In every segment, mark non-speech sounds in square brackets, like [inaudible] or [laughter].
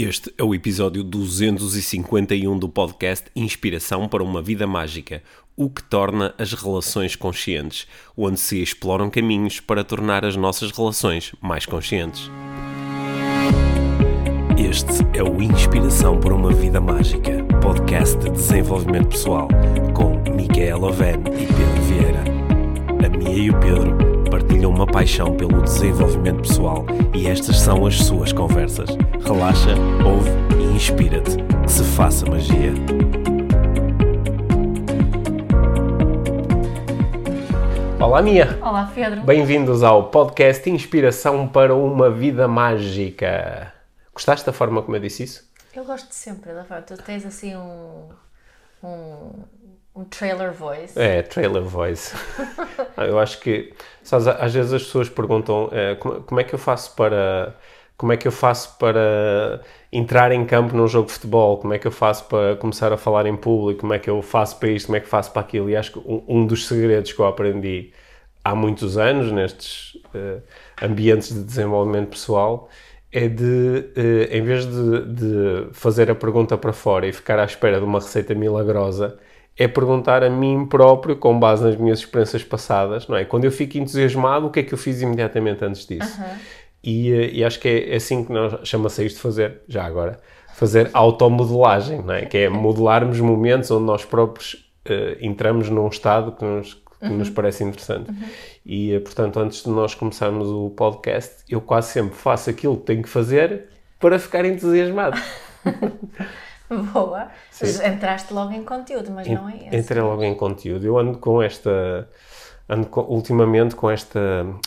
Este é o episódio 251 do podcast Inspiração para uma Vida Mágica, o que torna as relações conscientes, onde se exploram caminhos para tornar as nossas relações mais conscientes. Este é o Inspiração para uma Vida Mágica, podcast de desenvolvimento pessoal, com Micaela Oven e Pedro Vieira. A Mia e o Pedro partilham uma paixão pelo desenvolvimento pessoal e estas são as suas conversas. Relaxa, ouve e inspira-te. Que se faça magia. Olá, Mia. Olá, Pedro. Bem-vindos ao podcast Inspiração para uma Vida Mágica. Gostaste da forma como eu disse isso? Eu gosto sempre da forma. Tu tens assim um. um um trailer voice. É, trailer voice. [laughs] eu acho que, sabes, às vezes as pessoas perguntam é, como, como, é que eu faço para como é que eu faço para entrar em campo num jogo de futebol, como é que eu faço para começar a falar em público, como é que eu faço para isto, como é que faço para aquilo. E acho que um, um dos segredos que eu aprendi há muitos anos nestes uh, ambientes de desenvolvimento pessoal é de, uh, em vez de, de fazer a pergunta para fora e ficar à espera de uma receita milagrosa, é perguntar a mim próprio, com base nas minhas experiências passadas, não é? Quando eu fico entusiasmado, o que é que eu fiz imediatamente antes disso? Uhum. E, eh, e, acho que é, é assim que nós chama-se isto de fazer, já agora, fazer automodelagem, não é? Que é [laughs] modelarmos momentos onde nós próprios uh, entramos num estado que nos, que uhum. nos parece interessante. Uhum. E, uh, portanto, antes de nós começarmos o podcast, eu quase sempre faço aquilo que tenho que fazer para ficar entusiasmado. [laughs] [laughs] Boa. Sim. Entraste logo em conteúdo, mas não é esse. Entrei logo em conteúdo. Eu ando com esta. Ando com, ultimamente com esta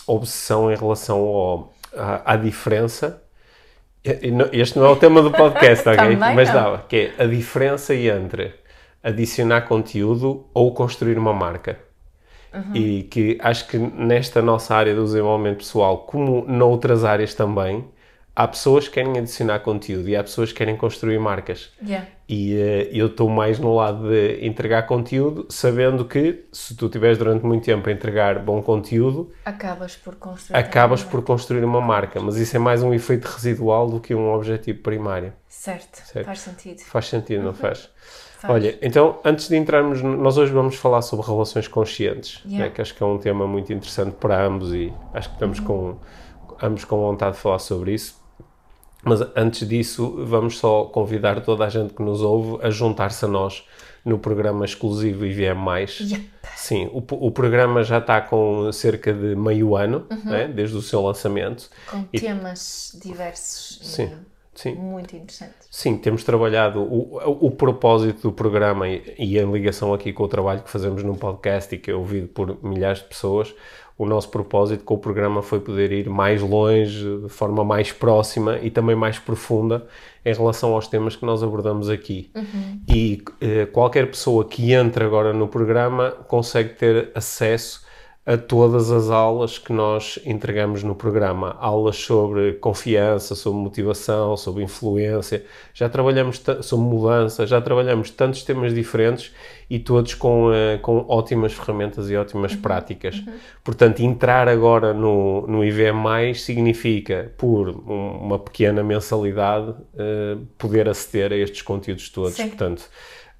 obsessão em relação ao, à, à diferença. Este não é o tema do podcast, [laughs] ok? Mas dava, que é a diferença entre adicionar conteúdo ou construir uma marca. Uhum. E que acho que nesta nossa área do desenvolvimento pessoal, como noutras áreas também, há pessoas que querem adicionar conteúdo e há pessoas que querem construir marcas. Yeah. E uh, eu estou mais no lado de entregar conteúdo, sabendo que se tu tiveres durante muito tempo a entregar bom conteúdo, acabas por construir, acabas por construir uma marca. Mas isso é mais um efeito residual do que um objetivo primário. Certo, certo. faz sentido. Faz sentido, não uhum. faz? faz? Olha, então antes de entrarmos, nós hoje vamos falar sobre relações conscientes, yeah. né, que acho que é um tema muito interessante para ambos e acho que estamos uhum. com ambos com vontade de falar sobre isso. Mas antes disso, vamos só convidar toda a gente que nos ouve a juntar-se a nós no programa exclusivo IVM+. Yep. Sim, o, o, programa já está com cerca de meio ano, uhum. né, desde o seu lançamento. Com e, temas diversos sim, sim. muito interessantes. Sim, temos trabalhado o, o, o propósito do programa e, e em ligação aqui com o trabalho que fazemos no podcast e que é ouvido por milhares de pessoas, o nosso propósito com o programa foi poder ir mais longe, de forma mais próxima e também mais profunda em relação aos temas que nós abordamos aqui. Uhum. E eh, qualquer pessoa que entre agora no programa consegue ter acesso a todas as aulas que nós entregamos no programa. Aulas sobre confiança, sobre motivação, sobre influência. Já trabalhamos sobre mudança, já trabalhamos tantos temas diferentes e todos com, uh, com ótimas ferramentas e ótimas uhum. práticas. Uhum. Portanto, entrar agora no, no IVM, significa, por um, uma pequena mensalidade, uh, poder aceder a estes conteúdos todos. Sim. Portanto,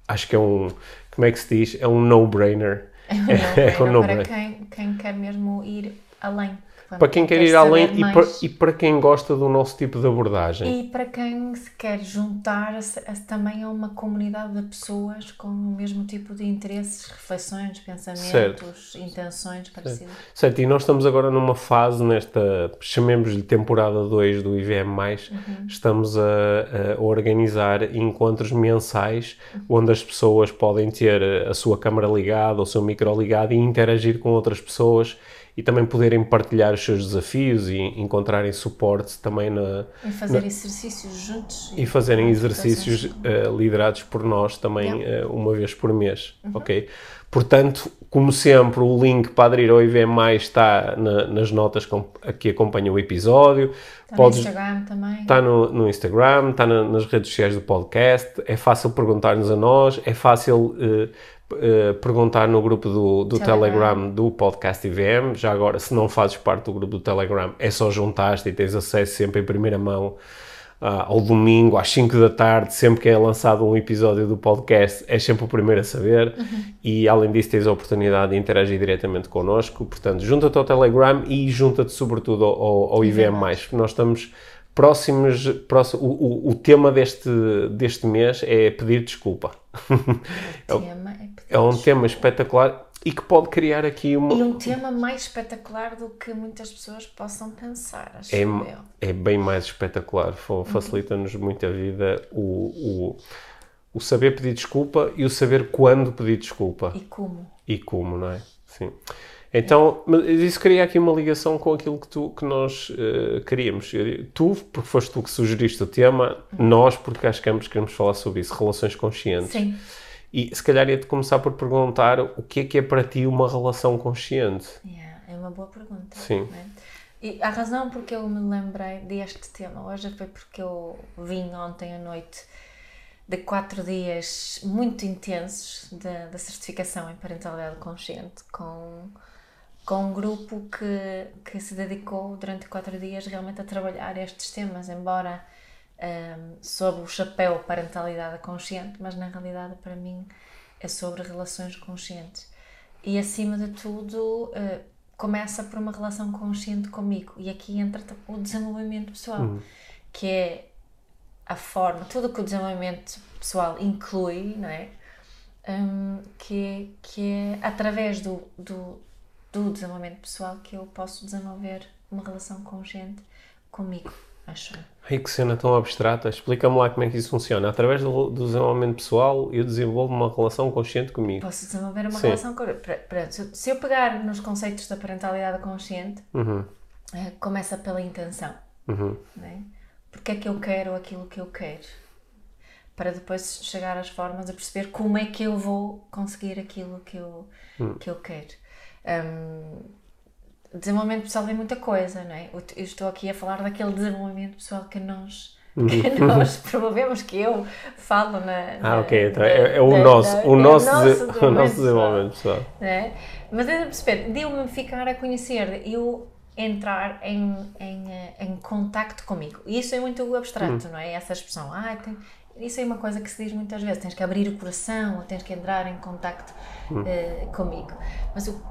acho que é um, como é que se diz? É um no-brainer é um [laughs] para quem, quem quer mesmo ir além para quem quer, quer ir além e para, e para, quem gosta do nosso tipo de abordagem. E para quem se quer juntar-se também a uma comunidade de pessoas com o mesmo tipo de interesses, reflexões, pensamentos, certo. intenções parecidas. Certo. certo, e nós estamos agora numa fase, nesta, chamemos-lhe temporada 2 do IVM, uhum. estamos a, a, organizar encontros mensais uhum. onde as pessoas podem ter a sua câmara ligada, o seu micro ligado e interagir com outras pessoas e também poderem partilhar os seus desafios e encontrarem suporte também na... E fazer na, exercícios juntos. E, e fazerem exercícios uh, liderados por nós também yeah. uh, uma vez por mês, uhum. ok? Portanto, como sempre, o link para aderir ao IVM+, está na, nas notas com, que acompanham o episódio. Está Podes, no Instagram também. Está no, no Instagram, está na, nas redes sociais do podcast. É fácil perguntar-nos a nós, é fácil uh, uh, perguntar no grupo do, do Telegram. Telegram. do podcast IVM. Já agora, se não fazes parte do grupo do Telegram, é só juntar-te e tens acesso sempre em primeira mão ao domingo, às 5 da tarde, sempre que é lançado um episódio do podcast, é sempre o primeiro a saber. Uhum. E além disso, tens a oportunidade de interagir diretamente connosco. Portanto, junta-te ao Telegram e junta-te sobretudo ao, ao IVM. Nós estamos próximos. Próximo, o, o, tema deste, deste mês é pedir desculpa. [laughs] é, é, é um tema espetacular e que pode criar aqui uma. E um tema mais espetacular do que muitas pessoas possam pensar, acho é, eu. É bem mais espetacular, facilita-nos muito a vida o, o, o saber pedir desculpa e o saber quando pedir desculpa. E como. E como, não é? Sim. Então, isso cria aqui uma ligação com aquilo que, tu, que nós uh, queríamos. Tu, porque foste tu que sugeriste o tema, nós, porque acho que ambos queremos falar sobre isso, relações conscientes. Sim. E se calhar ia-te começar por perguntar o que é que é para ti uma relação consciente? Yeah, é uma boa pergunta. Sim. É? E a razão porque eu me lembrei deste tema hoje foi porque eu vim ontem à noite de quatro dias muito intensos da certificação em parentalidade consciente com, com um grupo que, que se dedicou durante quatro dias realmente a trabalhar estes temas, embora um, sob o chapéu parentalidade consciente, mas na realidade para mim é sobre relações conscientes. E acima de tudo, uh, começa por uma relação consciente comigo. E aqui entra o desenvolvimento pessoal, uhum. que é a forma, tudo que o desenvolvimento pessoal inclui, não é? Um, que, é, que é através do, do, do desenvolvimento pessoal que eu posso desenvolver uma relação consciente comigo acho. Ai, que cena tão abstrata. Explica-me lá como é que isso funciona. Através do, do, desenvolvimento pessoal, eu desenvolvo uma relação consciente comigo. Posso desenvolver uma Sim. relação com... Se eu pegar nos conceitos da parentalidade consciente, uhum. Eh, começa pela intenção. Uhum. Né? Porque é que eu quero aquilo que eu quero? Para depois chegar às formas a perceber como é que eu vou conseguir aquilo que eu, uhum. que eu quero. Um, desenvolvimento pessoal é muita coisa, não é? Eu estou aqui a falar daquele desenvolvimento pessoal que nós uhum. que nós promovemos, que eu falo na. na ah, ok, então é, é, o, da, nosso, da, o, nosso, é o, nosso, [laughs] o nosso desenvolvimento pessoal. É? Mas é de perceber, deu-me ficar a conhecer, eu entrar em, em, em contacto comigo. E isso é muito abstrato, uhum. não é? Essa expressão. Ah, tem, isso é uma coisa que se diz muitas vezes, tens que abrir o coração, ou tens que entrar em contacto uh, comigo. Mas o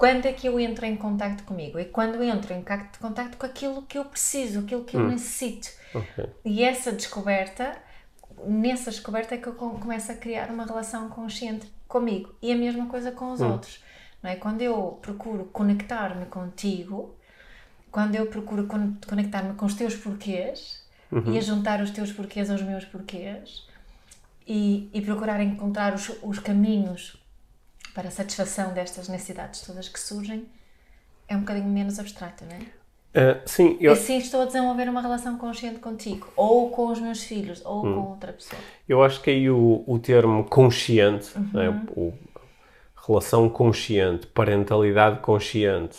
quando é que eu entro em contato comigo? É quando entro em contato com aquilo que eu preciso, aquilo que eu hum. necessito. Okay. E essa descoberta, nessa descoberta é que eu começo a criar uma relação consciente comigo. E a mesma coisa com os hum. outros. Não é? Quando eu procuro conectar-me contigo, quando eu procuro conectar-me com os teus porquês uhum. e a juntar os teus porquês aos meus porquês e, e procurar encontrar os, os caminhos para a satisfação destas necessidades todas que surgem, é um bocadinho menos abstrato, não é? Uh, sim, eu... Assim estou a desenvolver uma relação consciente contigo, ou com os meus filhos, ou hum. com outra pessoa. Eu acho que aí o, o termo consciente, uhum. né, o, relação consciente, parentalidade consciente,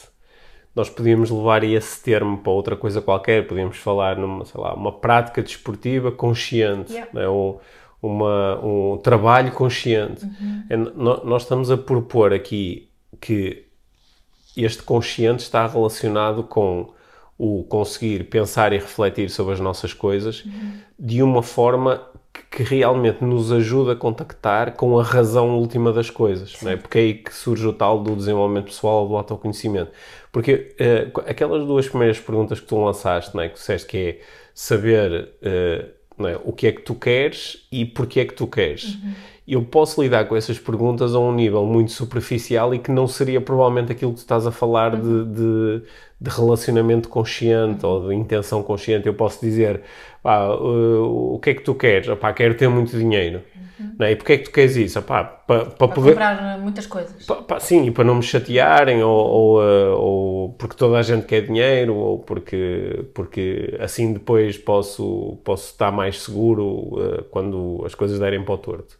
nós podíamos levar esse termo para outra coisa qualquer, podíamos falar numa, sei lá, uma prática desportiva consciente, yeah. né, ou uma, um trabalho consciente. Uhum. É, nós estamos a propor aqui que este consciente está relacionado com o conseguir pensar e refletir sobre as nossas coisas uhum. de uma forma que, que, realmente nos ajuda a contactar com a razão última das coisas, não é? porque é aí que surge o tal do desenvolvimento pessoal, do autoconhecimento. Porque uh, aquelas duas primeiras perguntas que tu lançaste, não é? que disseste que é saber uh, é? O que é que tu queres e porquê é que tu queres? Uhum. Eu posso lidar com essas perguntas a um nível muito superficial e que não seria provavelmente aquilo que tu estás a falar uhum. de, de, de, relacionamento consciente ou de intenção consciente. Eu posso dizer, pá, uh, o que é que tu queres? Pá, quero ter muito dinheiro. Uhum. Não é? E porquê é que tu queres isso? para, para, poder... comprar muitas coisas. sim, e para não me chatearem, ou, ou, uh, ou, porque toda a gente quer dinheiro, ou porque, porque assim depois posso, posso estar mais seguro uh, quando as coisas derem para o torto.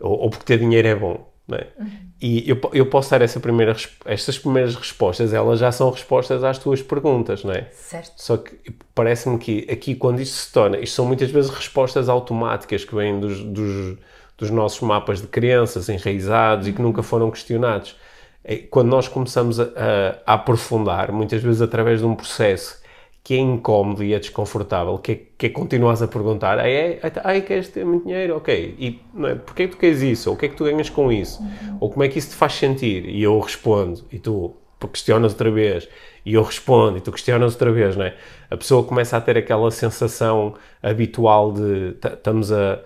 Ou, ou porque ter dinheiro é bom. É? Uhum. E eu, eu posso dar essa primeira, estas primeiras respostas, elas já são respostas às tuas perguntas, não é? Certo. Só que parece-me que aqui, quando isto se torna, isto são muitas vezes respostas automáticas que vêm dos, dos, dos nossos mapas de crenças enraizados e que nunca foram questionados. É, quando nós começamos a, a, a aprofundar, muitas vezes através de um processo que é incómodo e é desconfortável, que é, que é continuas a perguntar, ai, ai, ai, queres ter muito dinheiro? Ok, e não é, porquê é que tu queres isso? Ou o que é que tu ganhas com isso? Uhum. Ou como é que isso te faz sentir? E eu respondo, e tu questionas outra vez, e eu respondo, e tu questionas outra vez, não é? A pessoa começa a ter aquela sensação habitual de estamos a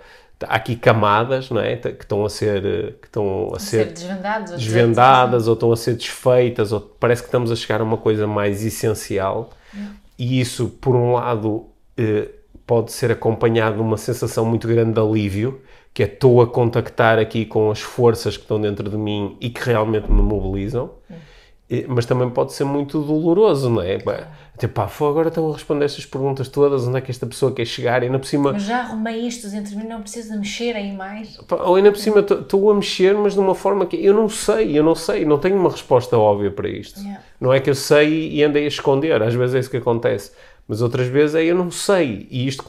há aqui camadas não é? que estão a ser que estão a, a ser, ser desvendadas, desvendadas ou estão a ser desfeitas ou parece que estamos a chegar a uma coisa mais essencial e isso, por um lado, eh, pode ser acompanhado de uma sensação muito grande de alívio, que é estou a contactar aqui com as forças que estão dentro de mim e que realmente me mobilizam, mas também pode ser muito doloroso, não é? Tipo, pá, agora estão a responder estas perguntas todas, onde é que esta pessoa quer chegar? E ainda por cima. Mas já arrumei isto entre mim, não preciso de mexer aí mais. ou ainda por cima estou a mexer, mas de uma forma que eu não sei, eu não sei, não tenho uma resposta óbvia para isto. Yeah. Não é que eu sei e andei a esconder, às vezes é isso que acontece. Mas outras vezes é eu não sei e isto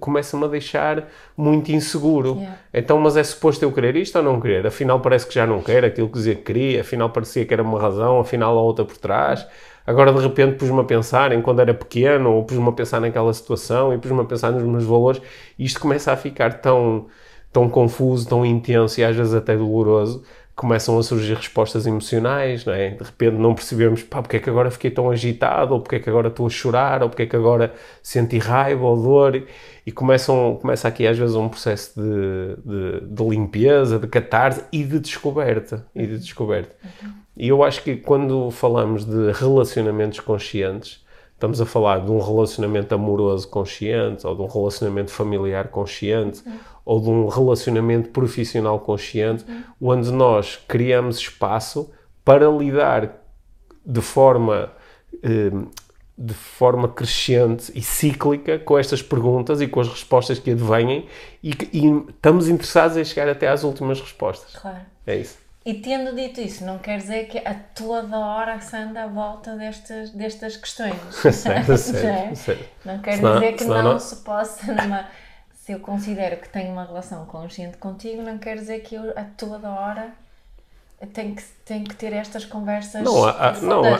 começa-me a deixar muito inseguro. Yeah. Então, mas é suposto eu querer isto ou não querer? Afinal parece que já não quero aquilo que dizia que queria, afinal parecia que era uma razão, afinal há outra por trás. Agora de repente pus-me a pensar em quando era pequeno, ou pus-me a pensar naquela situação e pus-me a pensar nos meus valores e isto começa a ficar tão, tão confuso, tão intenso e às vezes até doloroso começam a surgir respostas emocionais, não é? De repente não percebemos, pá, porque é que agora fiquei tão agitado, ou porque é que agora estou a chorar, ou porque é que agora senti raiva ou dor, e começam, começa aqui às vezes um processo de, de, de limpeza, de catarse e de descoberta, e de descoberta. E eu acho que quando falamos de relacionamentos conscientes, estamos a falar de um relacionamento amoroso consciente, ou de um relacionamento familiar consciente, uhum. Ou de um relacionamento profissional consciente, uhum. onde nós criamos espaço para lidar de forma, eh, de forma crescente e cíclica com estas perguntas e com as respostas que advêm e, e estamos interessados em chegar até às últimas respostas. Claro. É isso. E tendo dito isso, não quer dizer que a toda hora se anda à volta destas, destas questões. sério, sério, sério. Não quer senão, dizer que não, não, se possa, numa, se eu considero que tenho uma relação consciente contigo, não quer dizer que eu a toda hora tenho que, tenho que ter estas conversas. Não, há, não, não é?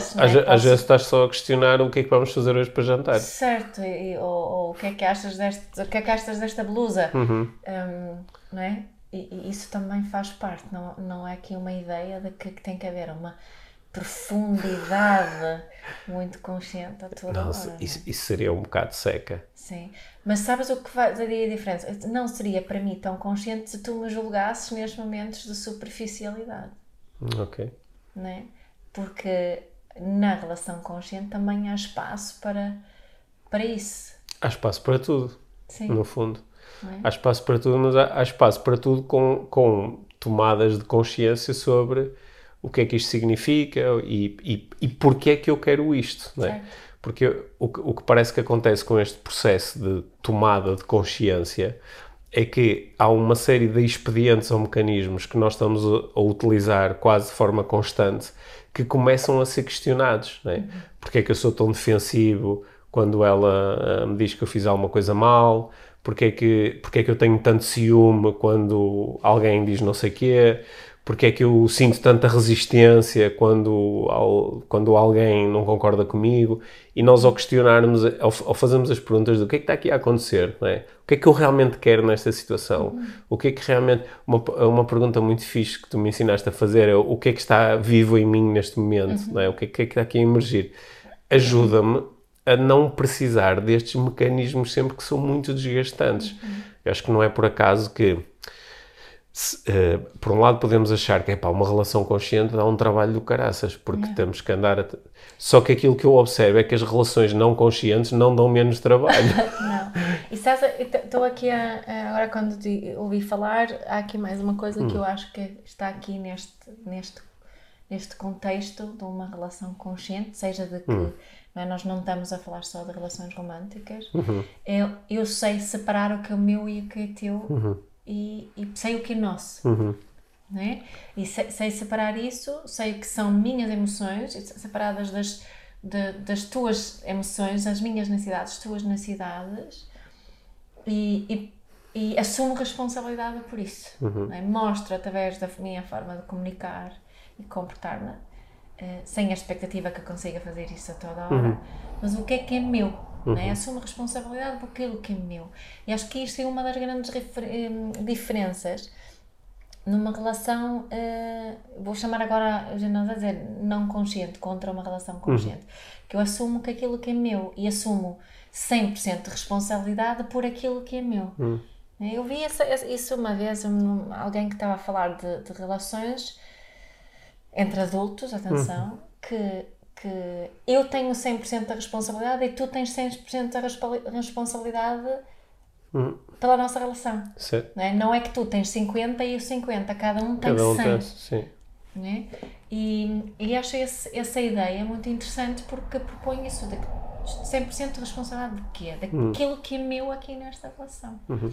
às vezes estás só a questionar o que é que vamos fazer hoje para jantar. Certo, e, ou, ou o, que é que achas deste, o que é que achas desta blusa? Uhum. Um, não é? E, e, isso também faz parte, não, não é aqui uma ideia de que, que tem que haver uma profundidade muito consciente a toda Nossa, hora. Isso, isso, seria um bocado seca. Sim, mas sabes o que faria a diferença? Não seria para mim tão consciente se tu me julgasses nestes momentos de superficialidade. Ok. Né? Porque na relação consciente também há espaço para, para isso. Há espaço para tudo, Sim. no fundo. É? Há espaço para tudo, mas há, há, espaço para tudo com, com tomadas de consciência sobre o que é que isto significa e, e, e porquê é que eu quero isto, não é? Porque o, o que parece que acontece com este processo de tomada de consciência é que há uma série de expedientes ou mecanismos que nós estamos a, a utilizar quase de forma constante que começam a ser questionados, é? Uhum. Porque é que eu sou tão defensivo quando ela uh, me diz que eu fiz alguma coisa mal? porque é que, porque é que eu tenho tanto ciúme quando alguém diz não sei o quê, porque é que eu sinto tanta resistência quando, quando alguém não concorda comigo, e nós ao questionarmos, ao, fazermos as perguntas do que é que está aqui a acontecer, é? o que é que eu realmente quero nesta situação, o que é que realmente, uma, uma pergunta muito fixe que tu me ensinaste a fazer é o que é que está vivo em mim neste momento, não é? o que é que, é está aqui a emergir, ajuda-me a não precisar destes mecanismos sempre que são muito desgastantes. Eu acho que não é por acaso que, se, uh, por um lado, podemos achar que é pá, uma relação consciente dá um trabalho do caraças, porque uhum. temos que andar. A Só que aquilo que eu observo é que as relações não conscientes não dão menos trabalho. [laughs] não. E estou aqui a, agora quando te ouvi falar, há aqui mais uma coisa hum. que eu acho que está aqui neste, neste, neste contexto de uma relação consciente, seja de que. Hum não é? Nós não estamos a falar só de relações românticas. Uhum. Eu, eu sei separar o que é meu e o que é teu uhum. E, e, sei o que é nosso. Uhum. Não é? E sei, sei, separar isso, sei que são minhas emoções, separadas das, de, das tuas emoções, as minhas necessidades, as tuas necessidades, e, e, e assumo responsabilidade por isso. Uhum. É? Mostro através da minha forma de comunicar e comportar-me uh, sem a expectativa que eu consiga fazer isso a toda hora, uhum. mas o que é que é meu? Uhum. Né? Assumo responsabilidade por aquilo que é meu. E acho que isto é uma das grandes diferenças numa relação, uh, vou chamar agora, já não a dizer não consciente, contra uma relação consciente, uhum. que eu assumo que aquilo que é meu e assumo 100% de responsabilidade por aquilo que é meu. Uhum. Eu vi essa, isso uma vez, um, alguém que estava a falar de, de relações entre adultos, atenção, uhum. que, que eu tenho 100% da responsabilidade e tu tens 100% da responsabilidade uhum. pela nossa relação. Não é? não é que tu tens 50 e eu 50, cada um tem cada um 100. Tem, sim. É? e, e acho esse, essa ideia muito interessante porque propõe isso de 100% de responsabilidade de quê? Hum. Daquilo uhum. que é meu aqui nesta relação. Uhum.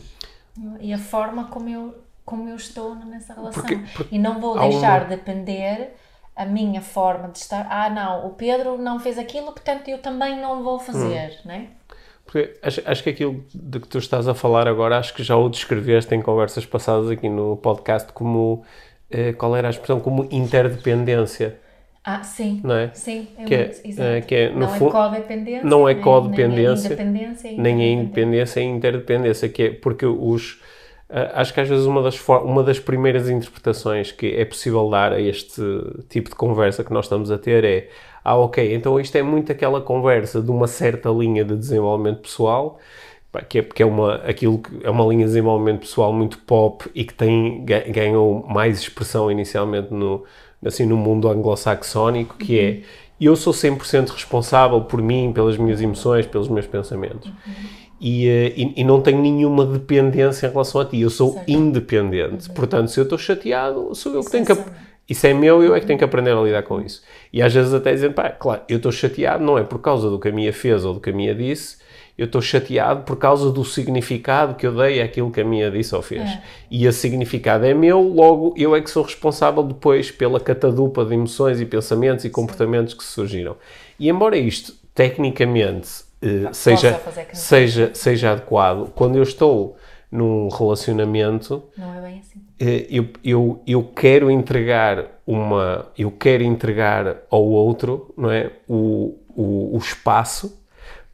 E a forma como eu, como eu estou nessa relação. Porque, porque e não vou deixar uma... depender a minha forma de estar. Ah, não, o Pedro não fez aquilo, portanto eu também não vou fazer, hum. né? Porque acho, acho que aquilo de que tu estás a falar agora, acho que já o descreveste em conversas passadas aqui no podcast como. Eh, qual era a expressão? Como interdependência. Ah, sim. Não é? Sim, é que é, muito, é, que é, no não é fundo, é codependência. Não é codependência. Nem, nem, independência, nem é independência, é interdependência. Que é porque os acho que às vezes uma das, uma das primeiras interpretações que é possível dar a este tipo de conversa que nós estamos a ter é ah, ok, então isto é muito aquela conversa de uma certa linha de desenvolvimento pessoal, que é porque é uma, aquilo que é uma linha de desenvolvimento pessoal muito pop e que tem, ganhou mais expressão inicialmente no, assim, no mundo anglo-saxónico, que é eu sou 100% responsável por mim, pelas minhas emoções, pelos meus pensamentos. Uhum e, eh, e, e, não tenho nenhuma dependência em relação a ti. Eu sou certo. independente. Uhum. Portanto, se eu estou chateado, sou eu que tenho que. Isso é meu, eu é que tenho que aprender a lidar com isso. E às vezes até dizem, pá, claro, eu estou chateado, não é por causa do que a minha fez ou do que a minha disse, eu estou chateado por causa do significado que eu dei àquilo que a minha disse ou fez. É. E esse significado é meu, logo eu é que sou responsável depois pela catadupa de emoções e pensamentos e comportamentos que surgiram. E embora isto, tecnicamente, uh, seja, seja, seja adequado. Quando eu estou num relacionamento, não é bem assim. Uh, eu, eu, eu quero entregar uma, eu quero entregar ao outro, não é, o, o, o espaço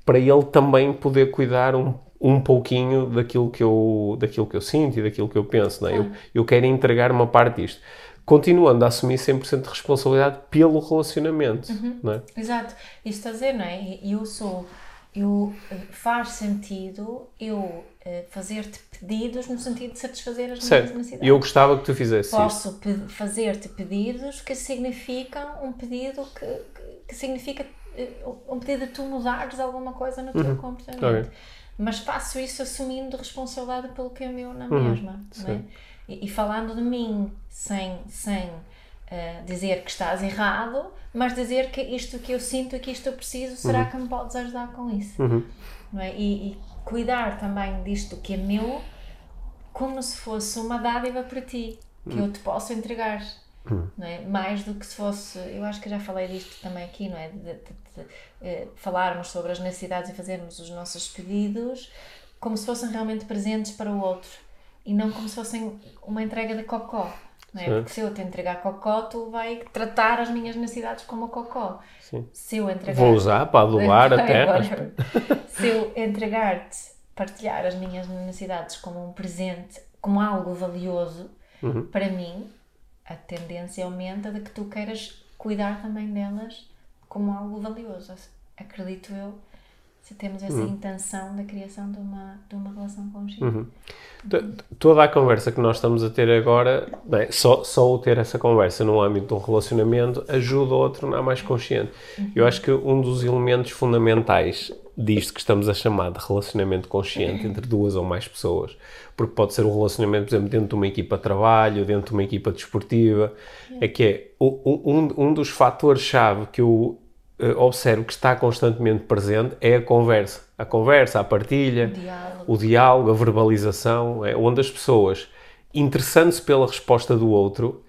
para ele também poder cuidar um, um pouquinho daquilo que eu daquilo que eu sinto e daquilo que eu penso, não é? Eu, eu quero entregar uma parte disto continuando a assumir 100% de responsabilidade pelo relacionamento. Uhum. Não é? Exato. Isto a dizer, não é? Eu sou eu, eh, faz sentido eu eh, fazer-te pedidos no sentido de satisfazer as certo. minhas necessidades. Eu gostava que tu fizesse Posso fazer-te pedidos que significam um pedido que, que, que, significa eh, um pedido de tu mudares alguma coisa no teu uhum. comportamento. Okay. Mas faço isso assumindo responsabilidade pelo que é meu na uhum. mesma. É? E, e, falando de mim sem, sem uh, dizer que estás errado, mas dizer que isto que eu sinto e que isto eu preciso, será uhum. que me podes ajudar com isso? Uhum. Não é? E, e, cuidar também disto que é meu, como se fosse uma dádiva para ti, que uhum. eu te posso entregar. Uhum. Não é? Mais do que se fosse, eu acho que já falei disto também aqui, não é? De, de, de, de eh, falarmos sobre as necessidades e fazermos os nossos pedidos como se fossem realmente presentes para o outro e não como se fossem uma entrega de cocó. Não é? Porque se eu te entregar cocó, tu vai tratar as minhas necessidades como cocó. Sim. Se eu entregar... Vou usar para adubar a terra. se eu entregar-te, partilhar as minhas necessidades como um presente, como algo valioso, uhum. para mim, a tendência aumenta de que tu queiras cuidar também delas como algo valioso. Acredito eu se temos essa uhum. intenção da criação de uma, de uma relação consciente. Uhum. Toda a conversa que nós estamos a ter agora, bem, só, só o ter essa conversa no âmbito de um relacionamento ajuda o outro a tornar mais consciente. Uhum. Eu acho que um dos elementos fundamentais disto que estamos a chamar de relacionamento consciente entre duas ou mais pessoas, porque pode ser um relacionamento, por exemplo, dentro de uma equipa de trabalho, dentro de uma equipa desportiva, é que é um, um dos fatores-chave que eu observo que está constantemente presente é a conversa. A conversa, a partilha, o diálogo, o diálogo a verbalização, é, onde as pessoas, interessando-se pela resposta do outro,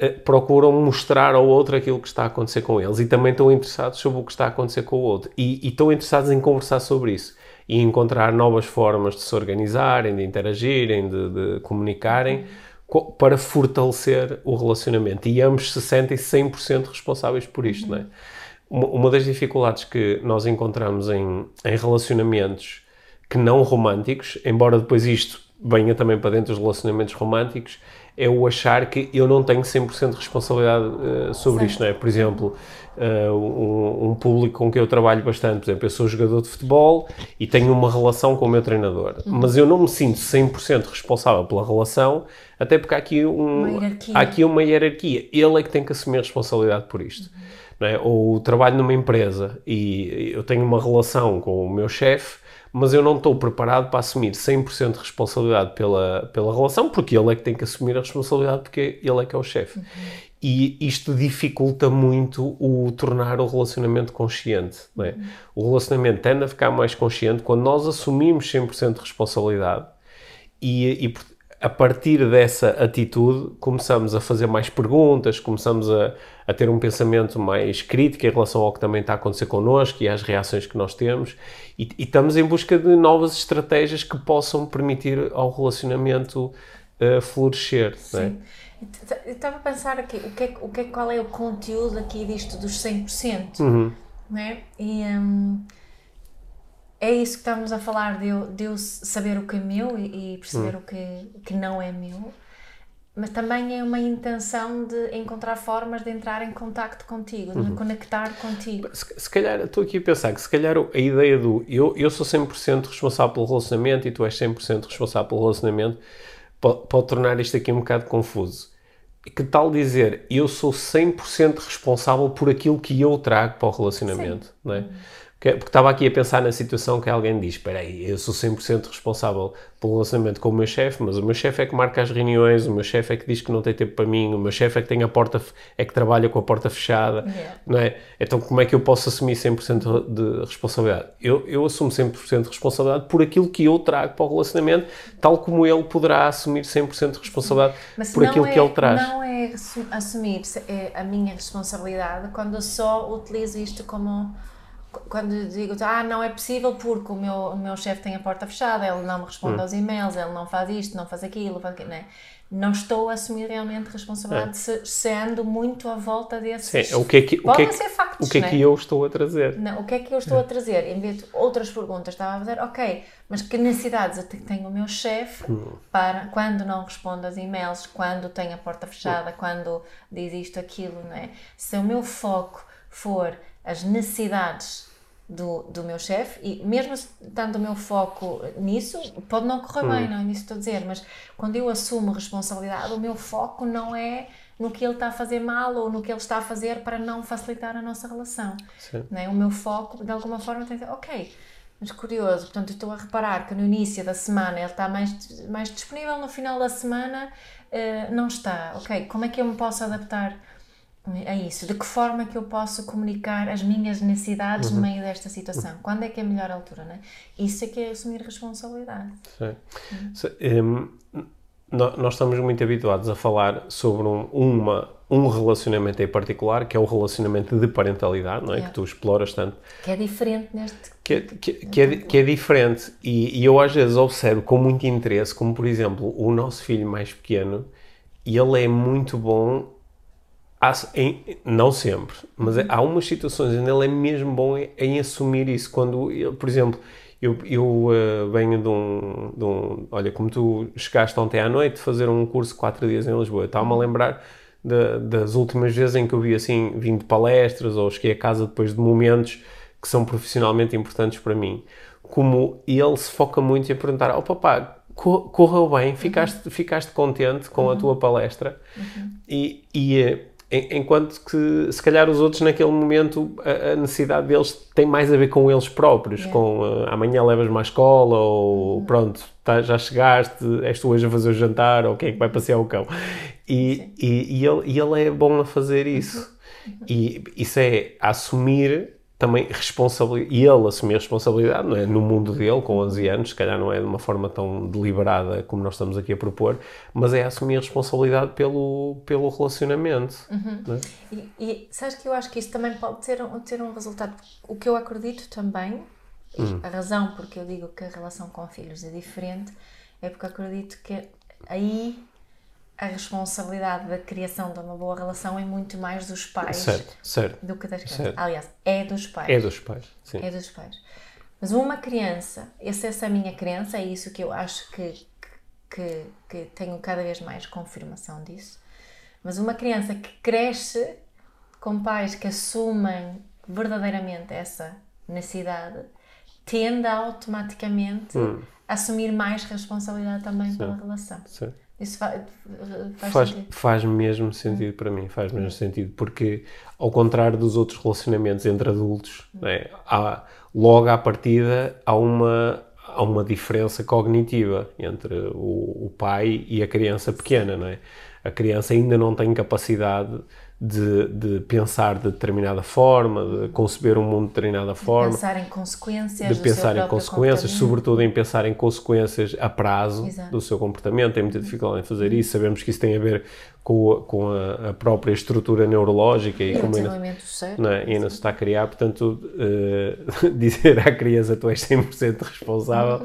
uh, procuram mostrar ao outro aquilo que está a acontecer com eles e também estão interessados sobre o que está a acontecer com o outro e, e estão interessados em conversar sobre isso e encontrar novas formas de se organizarem, de interagirem, de, de comunicarem para fortalecer o relacionamento. E ambos se sentem 100% responsáveis por isto, não é? Uma, uma das dificuldades que nós encontramos em, em relacionamentos que não românticos, embora depois isto venha também para dentro dos relacionamentos românticos, é o achar que eu não tenho 100% de responsabilidade uh, sobre certo. isto, não é? Por exemplo, uh, um, um, público com quem eu trabalho bastante, por exemplo, eu sou jogador de futebol e tenho uma relação com o meu treinador, uhum. mas eu não me sinto 100% responsável pela relação, até porque há aqui, um, há aqui uma hierarquia. Ele é que tem que assumir a responsabilidade por isto. Uhum. É? Ou trabalho numa empresa e eu tenho uma relação com o meu chefe mas eu não estou preparado para assumir 100% de responsabilidade pela, pela relação, porque ele é que tem que assumir a responsabilidade, porque ele é que é o chefe. Uhum. E isto dificulta muito o tornar o relacionamento consciente. É? Uhum. O relacionamento tende a ficar mais consciente quando nós assumimos 100% de responsabilidade e, e, a partir dessa atitude, começamos a fazer mais perguntas, começamos a, a, ter um pensamento mais crítico em relação ao que também está a acontecer connosco e às reações que nós temos, e, e estamos em busca de novas estratégias que possam permitir ao relacionamento uh, florescer. É? Sim. É? estava a pensar aqui, o que, é, o que é, qual é o conteúdo aqui disto dos 100%, uhum. não é? E, um, é isso que estamos a falar, de eu, de eu saber o que é meu e, e perceber hum. o, que, o que não é meu, mas também é uma intenção de encontrar formas de entrar em contacto contigo, de me uhum. conectar contigo. Se, se calhar, estou aqui a pensar que se calhar a ideia do eu, eu sou 100% responsável pelo relacionamento e tu és 100% responsável pelo relacionamento pode, pode tornar isto aqui um bocado confuso. Que tal dizer eu sou 100% responsável por aquilo que eu trago para o relacionamento, Sim. não é? Uhum. Porque estava aqui a pensar na situação que alguém diz: Espera aí, eu sou 100% responsável pelo relacionamento com o meu chefe, mas o meu chefe é que marca as reuniões, o meu chefe é que diz que não tem tempo para mim, o meu chefe é que tem a porta, é que trabalha com a porta fechada, yeah. não é? Então, como é que eu posso assumir 100% de responsabilidade? Eu, eu assumo 100% de responsabilidade por aquilo que eu trago para o relacionamento, tal como ele poderá assumir 100% de responsabilidade mas por aquilo é, que ele traz. Não é assumir é a minha responsabilidade quando eu só utilizo isto como quando digo, ah, não é possível porque o meu, o meu chefe tem a porta fechada, ele não me responde hum. aos e-mails, ele não faz isto, não faz aquilo, faz aquilo, né? não estou a assumir realmente responsabilidade é. sendo muito à volta desses. Sim, o que é que, o que, é que, factos, o que é que né? eu estou a trazer? Não, o que é que eu estou é. a trazer? Em vez de outras perguntas, estava a fazer, ok, mas que necessidades tem o meu chefe hum. para quando não responde aos e-mails, quando tem a porta fechada, hum. quando diz isto, aquilo, não é? Se o meu foco for as necessidades do, do meu chefe e mesmo estando o meu foco nisso, pode não correr hum. bem, não é nisso que estou a dizer, mas quando eu assumo responsabilidade, o meu foco não é no que ele está a fazer mal ou no que ele está a fazer para não facilitar a nossa relação. Não é? O meu foco, de alguma forma, tem que ser, ok, mas curioso, portanto, estou a reparar que no início da semana ele está mais, mais disponível, no final da semana uh, não está. Ok, como é que eu me posso adaptar é isso. De que forma que eu posso comunicar as minhas necessidades uhum. no meio desta situação? Quando é que é a melhor altura, não é? Isso é que é assumir responsabilidade. Sim. Uhum. Um, nós estamos muito habituados a falar sobre um, uma, um relacionamento em particular, que é o relacionamento de parentalidade, não é? Que tu exploras tanto. Que é diferente neste... Que é, que, que é, que é diferente. E, e eu às vezes observo com muito interesse, como por exemplo, o nosso filho mais pequeno, ele é muito bom Há, em, não sempre, mas é, há umas situações onde ele é mesmo bom em, em assumir isso. Quando, por exemplo, eu, eu uh, venho de um, de um, Olha, como tu chegaste ontem à noite fazer um curso 4 dias em Lisboa, estava-me a lembrar de, das últimas vezes em que eu vi assim, vim de palestras ou cheguei a casa depois de momentos que são profissionalmente importantes para mim. Como ele se foca muito em perguntar: Oh papá, correu bem, ficaste, ficaste contente com a tua palestra? Uhum. E. e eh, enquanto que se calhar os outros naquele momento a, necessidade deles tem mais a ver com eles próprios, yeah. com uh, amanhã levas uma escola ou uhum. pronto, tá, já chegaste, és tu hoje a fazer o jantar ou quem é que vai passear o cão. E, e, e, ele, e ele é bom a fazer isso. Uhum. E isso é assumir também responsabilidade, e ele assumir a responsabilidade, não é? No mundo dele, com 11 anos, se calhar não é de uma forma tão deliberada como nós estamos aqui a propor, mas é assumir a responsabilidade pelo, pelo relacionamento. Uhum. É? E, e sabes que eu acho que isso também pode ter, ter um resultado. O que eu acredito também, uhum. a razão porque eu digo que a relação com filhos é diferente, é porque acredito que aí a responsabilidade da criação de uma boa relação é muito mais dos pais Certo, certo. do que das crianças. Certo. Aliás, é dos pais. É dos pais, sim. É dos pais. Mas uma criança, essa, essa é a minha crença, é isso que eu acho que, que, que tenho cada vez mais confirmação disso. Mas uma criança que cresce com pais que assumem verdadeiramente essa necessidade tende a automaticamente a assumir mais responsabilidade também pela relação. certo. Isso fa- faz, Faz, sentido? faz mesmo sentido para mim, faz mesmo sentido, porque ao contrário dos outros relacionamentos entre adultos, né, há, logo à partida há uma, há uma diferença cognitiva entre o, o pai e a criança pequena, não é? A criança ainda não tem capacidade de, de pensar de determinada forma, de conceber um mundo de determinada forma Pensar em consequências de pensar em consequências, sobretudo em pensar em consequências a prazo Exato. do seu comportamento, tem muita dificuldade em fazer isso. Sabemos que isso tem a ver com, a, com a, a própria estrutura neurológica e, E como ainda, é? E ainda se está a criar. Portanto, eh, [laughs] dizer à criança tu és 100% responsável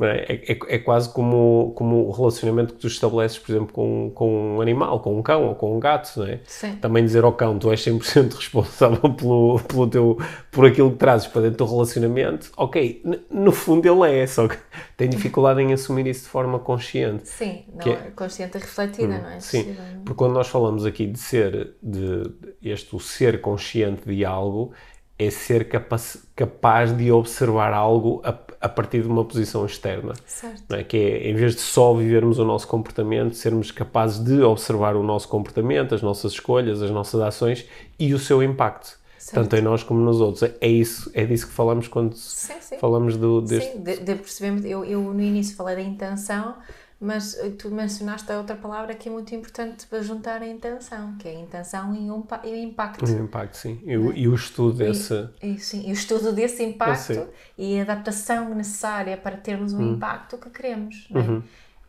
não é? É, é, é quase como, como o relacionamento que tu estabeleces, por exemplo, com, com um animal, com um cão ou com um gato. Não é? Sim. também dizer ao cão, tu és 100% [laughs] responsável pelo, pelo teu, por aquilo que trazes para dentro do relacionamento, ok, no fundo ele é, só que tem dificuldade em assumir isso de forma consciente. Sim, não é é- consciente e refletida, não é? Sim, Possível, não é? porque quando nós falamos aqui de ser, de, de este o ser consciente de algo, é ser capaz, capaz de observar algo a, a partir de uma posição externa. Certo. é? Que é, em vez de só vivermos o nosso comportamento, sermos capazes de observar o nosso comportamento, as nossas escolhas, as nossas ações e o seu impacto, Certo. tanto em nós como nos outros. É isso, é disso que falamos quando Sim, sim. falamos do, deste. Sim, de, de percebemos, eu, eu no início falei da intenção, mas eh, tu mencionaste a outra palavra que é muito importante para juntar a intenção, que é a intenção e, pa- e o impacto. o impacto, sim. E, o- e o estudo desse. E, sim, e o estudo desse impacto e a adaptação necessária para termos o impacto que queremos. é?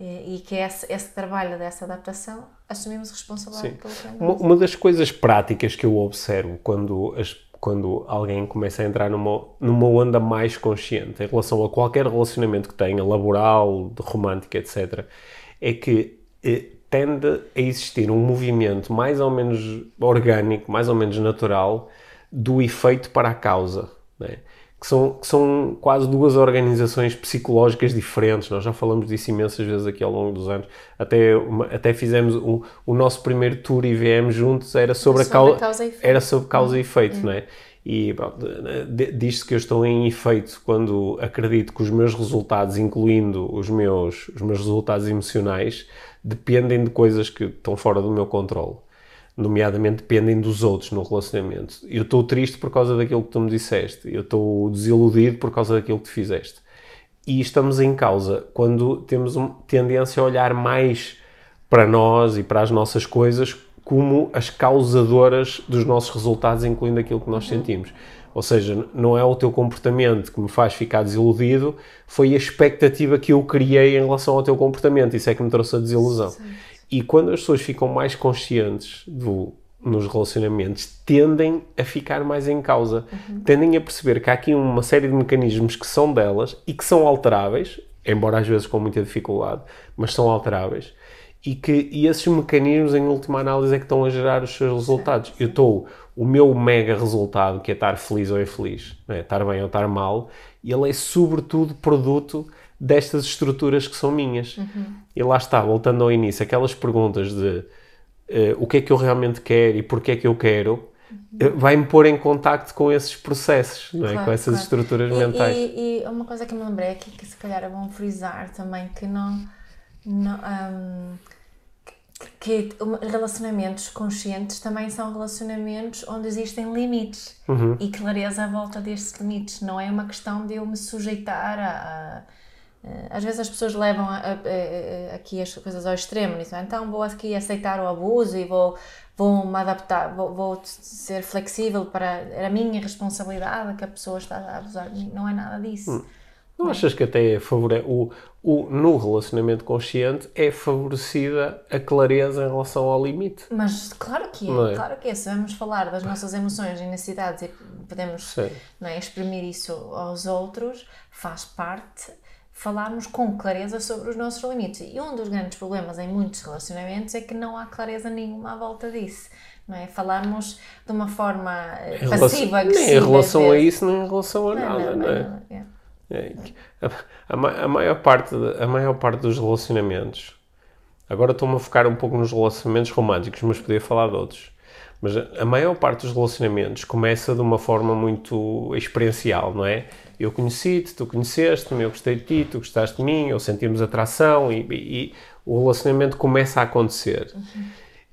E, e que esse, esse trabalho dessa adaptação assumimos responsabilidade Sim. pelo que é Uma, uma das coisas práticas que eu observo quando, as, quando alguém começa a entrar numa, numa onda mais consciente em relação a qualquer relacionamento que tenha, laboral, romântico, etc., é que eh, tende a existir um movimento mais ou menos orgânico, mais ou menos natural, do efeito para a causa. né? Que são, que são quase duas organizações psicológicas diferentes. Nós já falamos disso imensas vezes aqui ao longo dos anos. Até, uma- até fizemos o, o nosso primeiro tour IVM juntos, era sobre, Sobre a, cau- a causa e efeito. Era sobre causa e efeito, não é? E diz-se que eu estou em efeito quando acredito que os meus resultados, incluindo os meus, os meus resultados emocionais, dependem de coisas que estão fora do meu controle. Nomeadamente dependem dos outros no relacionamento. Eu estou triste por causa daquilo que tu me disseste. Eu estou desiludido por causa daquilo que tu fizeste. E estamos em causa quando temos uma tendência a olhar mais para nós e para as nossas coisas como as causadoras dos nossos resultados, incluindo aquilo que nós sentimos. Ou seja, não é o teu comportamento que me faz ficar desiludido, foi a expectativa que eu criei em relação ao teu comportamento. Isso é que me trouxe a desilusão. E quando as pessoas ficam mais conscientes do, nos relacionamentos, tendem a ficar mais em causa. Tendem a perceber que há aqui uma série de mecanismos que são delas e que são alteráveis, embora às vezes com muita dificuldade, mas são alteráveis. E que e esses mecanismos, em última análise, é que estão a gerar os seus resultados. Eu estou, o meu mega resultado, que é estar feliz ou infeliz, não é? estar bem ou estar mal, ele é sobretudo produto destas estruturas que são minhas. E lá está, voltando ao início, aquelas perguntas de eh, o que é que eu realmente quero e porque é que eu quero, eh, vai-me pôr em contacto com esses processos, não é? Claro, com essas claro. estruturas E- mentais. E, e uma coisa que me lembrei aqui, que se calhar é bom frisar também, que não. não hum, que relacionamentos conscientes também são relacionamentos onde existem limites Uhum. e clareza à volta destes limites. Não é uma questão de eu me sujeitar a. a- às vezes as pessoas levam a- a- a- a- aqui as coisas ao extremo, dizem, então vou aqui aceitar o abuso e vou, vou me adaptar, vou, vou ser flexível para é a minha responsabilidade que a pessoa está a abusar de mim. Não é nada disso. Não achas que até é favore... o, o, no relacionamento consciente é favorecida a clareza em relação ao limite? Mas claro que é, é? claro que é. Se vamos falar das nossas emoções e necessidades e podemos é, exprimir isso aos outros, faz parte falarmos com clareza sobre os nossos limites. E um dos grandes problemas em muitos relacionamentos é que não há clareza nenhuma à volta disso. Não é? Falarmos de uma forma eh, passiva, agressiva. Nem em relação a isso, nem em relação a nada, não, é? não, é. É, a, a maior parte, a maior parte dos relacionamentos, agora estou-me a focar um pouco nos relacionamentos românticos, mas podia falar de outros. Mas a, maior parte dos relacionamentos começa de uma forma muito experiencial, não é? Eu conheci-te, tu conheceste-me, eu gostei de ti, tu gostaste de mim, ou sentimos atração e, e- o relacionamento começa a acontecer.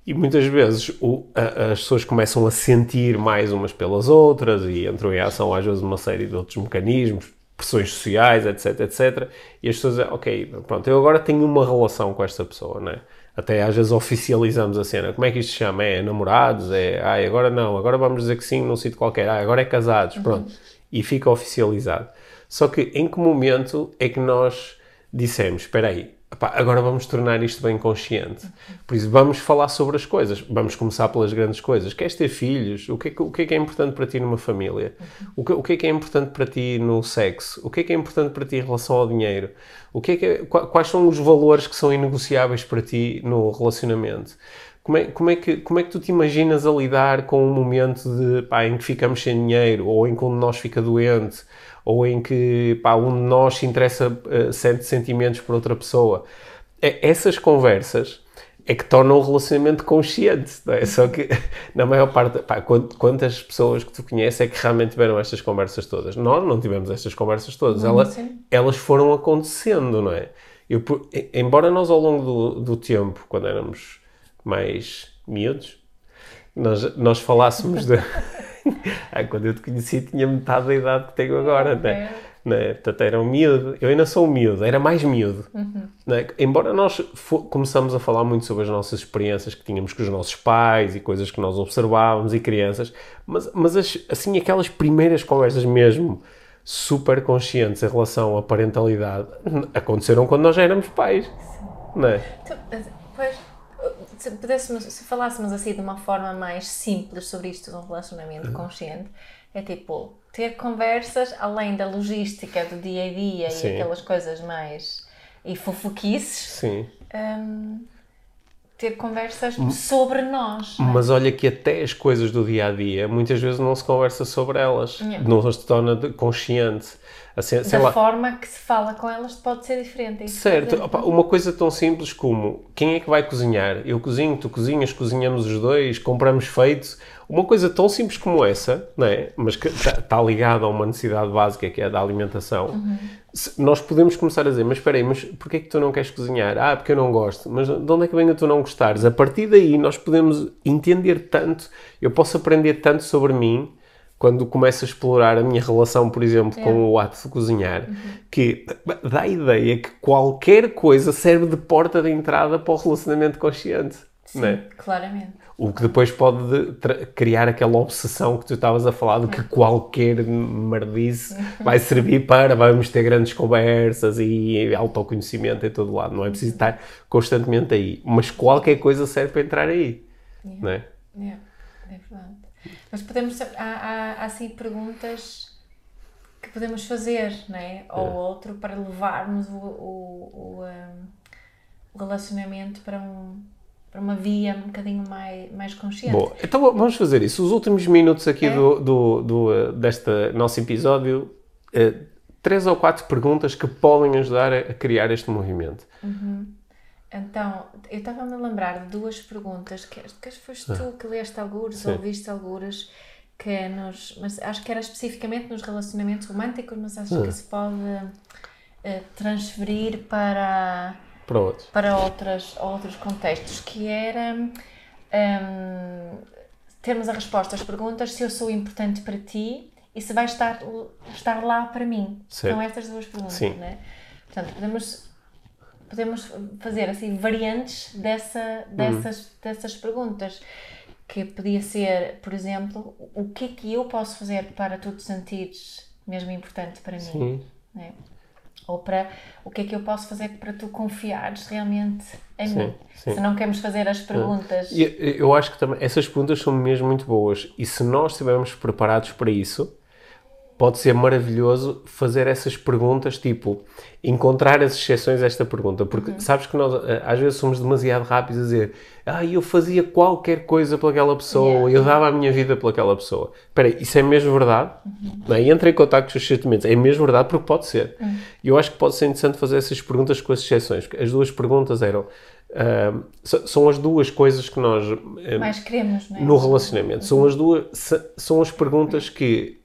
E muitas vezes o- a- as pessoas começam a sentir mais umas pelas outras e entram em ação às vezes uma série de outros mecanismos, pressões sociais, etc, etc. E as pessoas dizem, ok, pronto, eu agora tenho uma relação com esta pessoa, né? Até às vezes oficializamos a cena. Como é que isto se chama? É namorados? É, ai, agora não, agora vamos dizer que sim num sítio qualquer. Ah, agora é casados, pronto. E fica oficializado. Só que em que momento é que nós dissemos, espera aí, epá, agora vamos tornar isto bem consciente. Por isso, vamos falar sobre as coisas. Vamos começar pelas grandes coisas. Queres ter filhos? O que é que, o que, é, que é importante para ti numa família? O que, o que é que é importante para ti no sexo? O que é que é importante para ti em relação ao dinheiro? O que é que é- qua- quais são os valores que são inegociáveis para ti no relacionamento? Como é, como, é que, como é que tu te imaginas a lidar com um momento de, pá, em que ficamos sem dinheiro, ou em que um de nós fica doente, ou em que pá, um de nós se interessa, eh, sente sentimentos por outra pessoa? É- essas conversas é que tornam o relacionamento consciente, não é? Só que, [laughs] na maior parte, pá, quant- quantas pessoas que tu conheces é que realmente tiveram estas conversas todas? Nós não tivemos estas conversas todas, Não, Ela- elas foram acontecendo, não é? Eu, embora nós ao longo do, do tempo, quando éramos mais miúdos, nós, nós falássemos de... [laughs] [laughs] ah, quando eu te conheci tinha metade da idade que tenho agora, não é? Não é? Portanto, era um miúdo. Eu ainda sou um miúdo, era mais miúdo. não é? Embora nós começamos a falar muito sobre as nossas experiências que tínhamos com os nossos pais e coisas que nós observávamos e crianças, mas, mas as- assim, aquelas primeiras conversas mesmo super conscientes em relação à parentalidade aconteceram quando nós já éramos pais, não é? Então, pois, se, pudéssemos, se falássemos assim de uma forma mais simples sobre isto de um Uhum. relacionamento consciente, é tipo ter conversas além da logística do dia a dia Sim. e aquelas coisas mais. e fofoquices, Sim. hum, ter conversas sobre nós. é? Mas olha que até as coisas do dia a dia muitas vezes não se conversa sobre elas, Yeah. não se torna consciente. Assim, da lá, forma que se fala com elas pode ser diferente. é Certo, opa, uma coisa tão simples como quem é que vai cozinhar? Eu cozinho, tu cozinhas, cozinhamos os dois, compramos feito. Uma coisa tão simples como essa, não é? mas que está ligada a uma necessidade básica que é a da alimentação, se- nós podemos começar a dizer: Mas espera aí, mas porquê é que tu não queres cozinhar? Ah, porque eu não gosto. Mas de onde é que vem a tu não gostares? A partir daí nós podemos entender tanto, eu posso aprender tanto sobre mim quando começo a explorar a minha relação, por exemplo, com o ato de cozinhar, que dá a ideia que qualquer coisa serve de porta de entrada para o relacionamento consciente. Sim, é? claramente. O que depois pode criar aquela obsessão que tu estavas a falar de que qualquer merdice vai servir para vamos ter grandes conversas e autoconhecimento em todo lado. Não é preciso estar constantemente aí. Mas qualquer coisa serve para entrar aí. Não é? É, é verdade. Mas podemos. Há, há, há assim perguntas que podemos fazer, não é? Ao outro para levarmos o, o, o, um, o relacionamento para, um, para uma via um bocadinho mais, mais consciente. Bom, então vamos fazer isso. Os últimos minutos aqui É. do, do, do, eh, deste nosso episódio, eh, três ou quatro perguntas que podem ajudar a, criar este movimento. Então, eu estava-me a lembrar de duas perguntas que, que foste tu que leste algures Sim. ou viste algures que nos. Mas acho que era especificamente nos relacionamentos românticos, mas acho que se pode eh, transferir para, Para outros. para outras, outros contextos, que era hum, termos a resposta às perguntas se eu sou importante para ti e se vai estar, estar lá para mim. Certo. São estas duas perguntas, Sim. né? Portanto, podemos podemos fazer assim variantes dessa, dessas, dessas perguntas que podia ser, por exemplo, o que é que eu posso fazer para tu te sentires mesmo importante para mim, Sim. né? Ou para o que é que eu posso fazer para tu confiares realmente em Sim, mim. sim. Se não queremos fazer as perguntas, eu- eu acho que também essas perguntas são mesmo muito boas e se nós estivermos preparados para isso, pode ser maravilhoso fazer essas perguntas, tipo, encontrar as exceções a esta pergunta, porque Uhum. sabes que nós eh, às vezes somos demasiado rápidos a dizer ah, eu fazia qualquer coisa pelaquela pessoa, Yeah. eu dava a minha vida pelaquela pessoa. Espera isso é mesmo verdade? Uhum. Não é? Entra em contato com os sentimentos. É mesmo verdade porque pode ser. Uhum. E eu acho que pode ser interessante fazer essas perguntas com as exceções. porque As duas perguntas eram... so- são as duas coisas que nós ah, Mais queremos, não é? no relacionamento. São as duas, são as perguntas que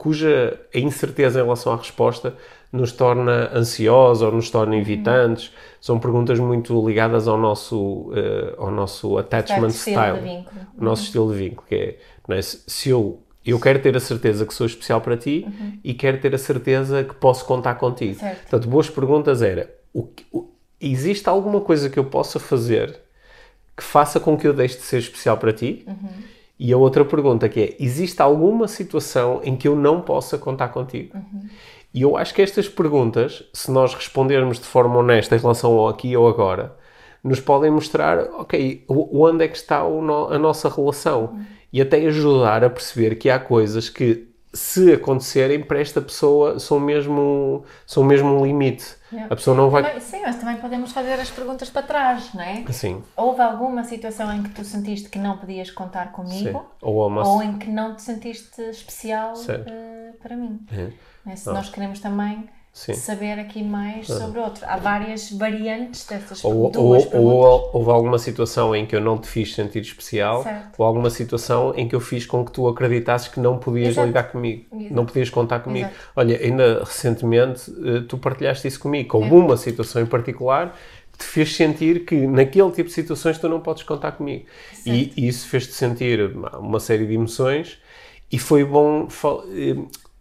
cuja a incerteza em relação à resposta nos torna ansiosos ou nos torna evitantes. São perguntas muito ligadas ao nosso, eh, ao nosso attachment estilo style, o nosso estilo de vínculo, que é, é, se eu eu quero ter a certeza que sou especial para ti e quero ter a certeza que posso contar contigo. Certo. Portanto, boas perguntas era, o o- existe alguma coisa que eu possa fazer que faça com que eu deixe de ser especial para ti? E a outra pergunta que é: existe alguma situação em que eu não possa contar contigo? E eu acho que estas perguntas, se nós respondermos de forma honesta em relação ao aqui ou agora, nos podem mostrar, ok, onde é que está no- a nossa relação. E até ajudar a perceber que há coisas que, se acontecerem, para esta pessoa são mesmo, são mesmo um limite. Yeah. A pessoa não vai. Também- sim, mas também podemos fazer as perguntas para trás, não é? Assim, Houve alguma situação em que tu sentiste que não podias contar sim. comigo? Ou a uma. Ou em que não te sentiste especial eh, para mim? É. É? Se nós queremos também Sim. saber aqui mais sobre outro. Há várias variantes dessas Ou, ou, duas ou, perguntas. houve alguma situação em que eu não te fiz sentir especial, Certo. ou alguma situação em que eu fiz com que tu acreditasses que não podias Exato. ligar comigo, Exato. não podias contar comigo. Exato. Olha, ainda recentemente eh, tu partilhaste isso comigo, com uma situação em particular que te fez sentir que naquele tipo de situações tu não podes contar comigo. E, e isso fez-te sentir uma- uma série de emoções e foi bom.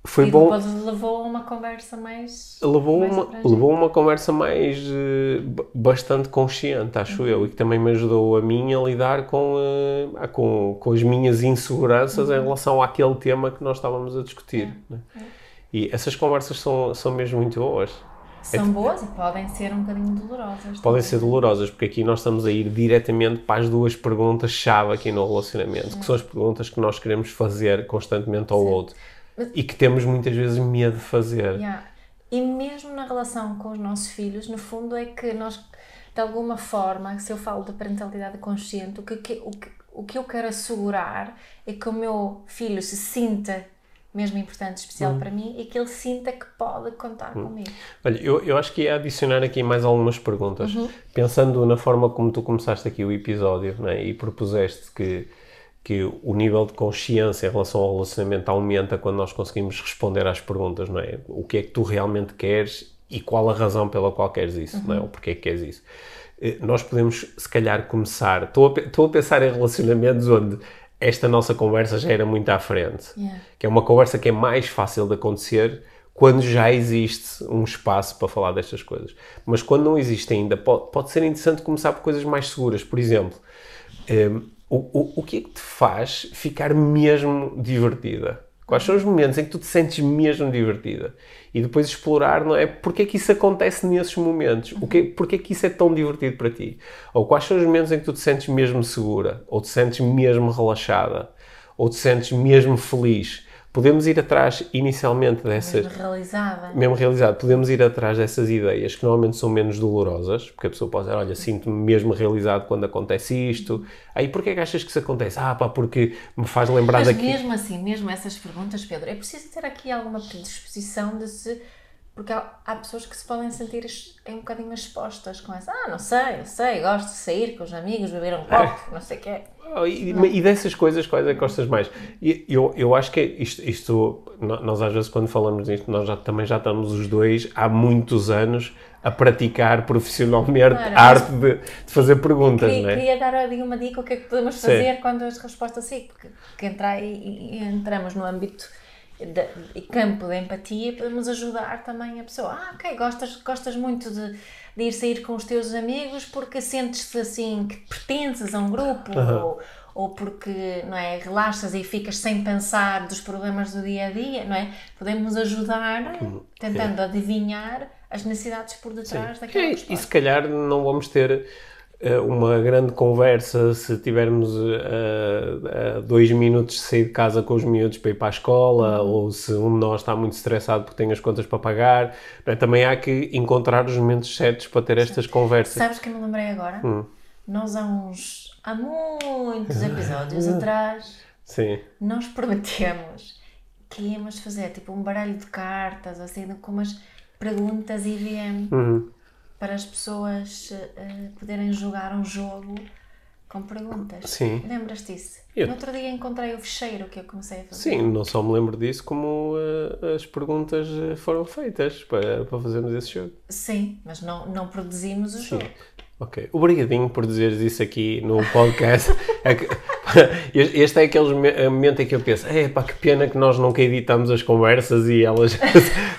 Foi e bom levou a uma conversa mais. levou mais uma, levou uma conversa mais eh, bastante consciente, acho eu, e que também me ajudou a mim a lidar com, eh, com, com as minhas inseguranças em relação àquele tema que nós estávamos a discutir. né? E essas conversas são, são mesmo muito boas. São boas e podem ser um bocadinho dolorosas. Podem também. ser dolorosas, porque aqui nós estamos a ir diretamente para as duas perguntas-chave aqui no relacionamento, que são as perguntas que nós queremos fazer constantemente ao outro e que temos muitas vezes medo de fazer. Yeah. E mesmo na relação com os nossos filhos, no fundo é que nós, de alguma forma, se eu falo de parentalidade consciente, o que, que- o que, o que eu quero assegurar é que o meu filho se sinta mesmo importante, especial Hum. para mim e que ele sinta que pode contar comigo. Olha, eu, eu acho que ia adicionar aqui mais algumas perguntas. Uhum. Pensando na forma como tu começaste aqui o episódio né, e propuseste que, que o nível de consciência em relação ao relacionamento aumenta quando nós conseguimos responder às perguntas, não é? O que é que tu realmente queres e qual a razão pela qual queres isso, não é? Ou porque é que queres isso. Eh, Nós podemos, se calhar, começar. Estou a, estou a pensar em relacionamentos onde esta nossa conversa já era muito à frente Yeah. que é uma conversa que é mais fácil de acontecer quando já existe um espaço para falar destas coisas. Mas quando não existe ainda, pode, pode ser interessante começar por coisas mais seguras. Por exemplo, hum, o, o, o que é que te faz ficar mesmo divertida? Quais são os momentos em que tu te sentes mesmo divertida? E depois explorar, não é? Porque é que isso acontece nesses momentos? O que, porque é que isso é tão divertido para ti? Ou quais são os momentos em que tu te sentes mesmo segura? Ou te sentes mesmo relaxada? Ou te sentes mesmo feliz? Podemos ir atrás inicialmente dessas, Mesmo realizada. mesmo realizado, podemos ir atrás dessas ideias que normalmente são menos dolorosas, porque a pessoa pode dizer, olha, sinto-me mesmo realizado quando acontece isto. Aí, porquê é que achas que isso acontece? Ah, pá, porque me faz lembrar Mas daqui. mesmo assim, mesmo essas perguntas, Pedro, é preciso ter aqui alguma predisposição de se. Porque há, há pessoas que se podem sentir es- um bocadinho expostas com essa. Ah, não sei, não sei, gosto de sair com os amigos, beber um copo, não sei o quê. Oh, E, e dessas coisas, quais é que gostas mais? E Eu, eu acho que isto, isto, no- nós às vezes quando falamos disto, nós já, também já estamos os dois há muitos anos a praticar profissionalmente Claro, a arte de, de fazer perguntas, Queria, não é? queria dar ali uma dica o que é que podemos Sim. fazer quando as respostas sim, porque, porque entrar e, entramos no âmbito e campo da empatia, podemos ajudar também a pessoa. Ah, ok, gostas, gostas muito de, de ir sair com os teus amigos porque sentes-te assim que pertences a um grupo ou, ou porque não é, relaxas e ficas sem pensar dos problemas do dia a dia, não é? Podemos ajudar tentando adivinhar as necessidades por detrás daquela É, e se calhar não vamos ter uma grande conversa se tivermos uh, dois minutos de sair de casa com os miúdos para ir para a escola uhum. ou se um de nós está muito estressado porque tem as contas para pagar. Também há que encontrar os momentos certos para ter estas conversas. Sabes que me lembrei agora? Hum. Nós há uns há muitos [laughs] episódios atrás Sim. nós prometemos que íamos fazer tipo um baralho de cartas assim com umas perguntas IVM uhum. Para as pessoas uh, poderem jogar um jogo com perguntas. Sim. Lembras disso? Eu... No outro dia encontrei o fecheiro que eu comecei a fazer. Sim, não só me lembro disso, como uh, as perguntas eh, foram feitas para, para fazermos esse jogo. Sim, mas não, não produzimos o Sim. jogo. Ok. Obrigadinho por dizeres isso aqui no podcast. [laughs] é [laughs] este é aquele momento em que eu penso: é pá, que pena que nós nunca editamos as conversas e elas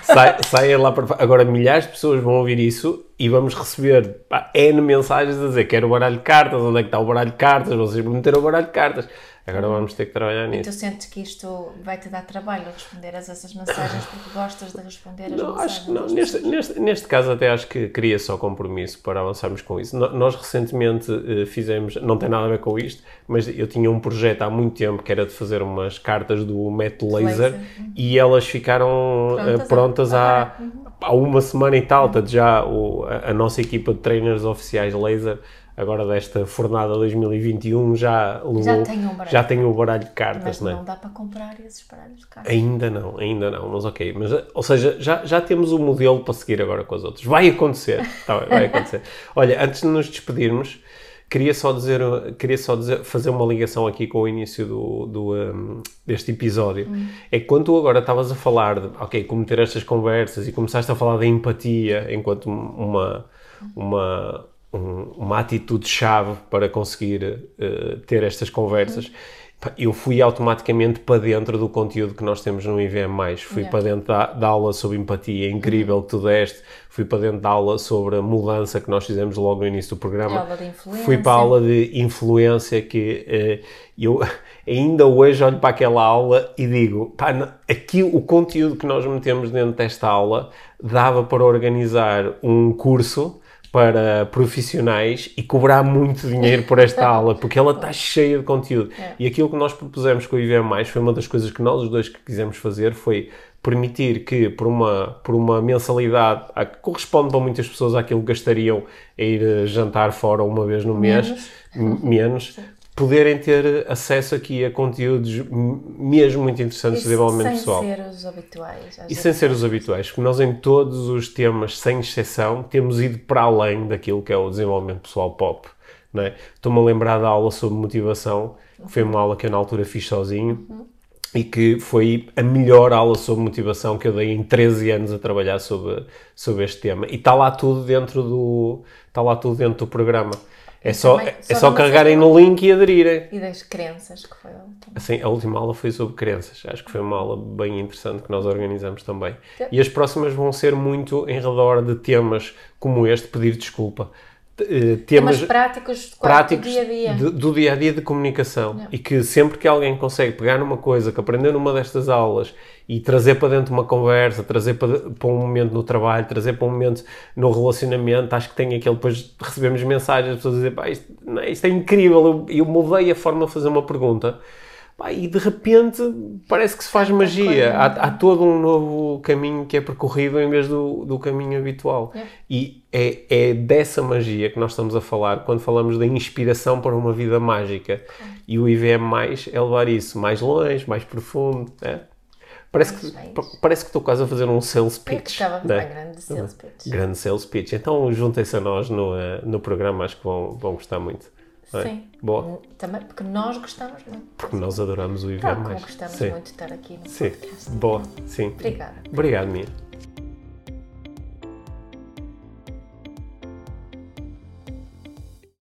[laughs] saem lá para. Agora, milhares de pessoas vão ouvir isso e vamos receber pá, N mensagens a dizer: quero o baralho de cartas, onde é que está o baralho de cartas? Vocês prometeram o baralho de cartas. Agora vamos ter que trabalhar nisso. E tu sentes que isto vai-te dar trabalho responder a essas mensagens porque gostas de responder as não, mensagens? Acho não. Neste, neste, neste caso até acho que queria só compromisso para avançarmos com isso. Nós recentemente uh, fizemos, não tem nada a ver com isto, mas eu tinha um projeto há muito tempo que era de fazer umas cartas do método laser, laser. Uhum. e elas ficaram prontas, uh, prontas há, uhum. há uma semana e tal, uhum. já o, a, a nossa equipa de trainers oficiais laser agora desta fornada 2021 já levou, já tem um baralho, já tem o baralho de cartas, mas não, é? não dá para comprar esses baralhos de cartas. Ainda não, ainda não, mas ok, mas ou seja, já, já temos o um modelo para seguir agora com os outros. Vai acontecer, tá bem, vai acontecer. [laughs] Olha, antes de nos despedirmos, queria só dizer, queria só dizer, fazer uma ligação aqui com o início do, do um, deste episódio. Hum. É que quando tu agora estavas a falar de, ok, como ter estas conversas e começaste a falar da empatia enquanto uma uma um, uma atitude-chave para conseguir uh, ter estas conversas. Eu fui automaticamente para dentro do conteúdo que nós temos no IVM+. Fui yeah. para dentro da, da, aula sobre empatia, incrível uhum. que tu deste. Fui para dentro da aula sobre a mudança que nós fizemos logo no início do programa. aula de influência. Fui para a aula de influência que uh, eu [laughs] ainda hoje olho para aquela aula e digo, pá, aqui o conteúdo que nós metemos dentro desta aula dava para organizar um curso para profissionais e cobrar muito dinheiro por esta aula, porque ela está cheia de conteúdo. É. E aquilo que nós propusemos com o IVM+, foi uma das coisas que nós os dois que quisemos fazer, foi permitir que por uma, por uma mensalidade que corresponde para muitas pessoas àquilo que gastariam a ir jantar fora uma vez no mês, menos, menos poderem ter acesso aqui a conteúdos mesmo muito interessantes de desenvolvimento pessoal. E sem ser os habituais. E sem ser os habituais, porque nós em todos os temas, sem exceção, temos ido para além daquilo que é o desenvolvimento pessoal pop. É? Estou-me a lembrar da aula sobre motivação, que foi uma aula que eu na altura fiz sozinho. Uhum. E que foi a melhor aula sobre motivação que eu dei em 13 anos a trabalhar sobre, sobre este tema. E está lá tudo dentro do, está lá tudo dentro do programa. É só, também, é só carregarem no link e aderirem. E das crenças, que foi a última. Assim, a última aula foi sobre crenças. Acho que foi uma aula bem interessante que nós organizamos também. E as próximas vão ser muito em redor de temas como este, pedir desculpa. Eh, temas, temas práticos, práticos do dia a dia. De, do dia a dia de comunicação. Yeah. E que sempre que alguém consegue pegar numa coisa que aprendeu numa destas aulas e trazer para dentro uma conversa, trazer para, para um momento no trabalho, trazer para um momento no relacionamento, acho que tem aquele. Depois recebemos mensagens, as pessoas dizem, pá, isto, não, isto é incrível. Eu, eu mudei a forma de fazer uma pergunta e de repente parece que se faz magia. Há, há, todo um novo caminho que é percorrido em vez do, do caminho habitual. É. E é, é dessa magia que nós estamos a falar quando falamos da inspiração para uma vida mágica. É. E o IVM mais é levar isso mais longe, mais profundo. É? Parece que, parece que estou quase a fazer um sales pitch. Estava né? grande sales pitch. Grande sales pitch. Então juntem-se a nós no, uh, no programa, acho que vão, vão gostar muito. É? Sim. Boa. Também, porque nós gostamos muito. Porque nós adoramos o Viver Mais. gostamos Sim. muito de estar aqui no Sim. podcast. Boa. Sim. Obrigada. Obrigado, Mia.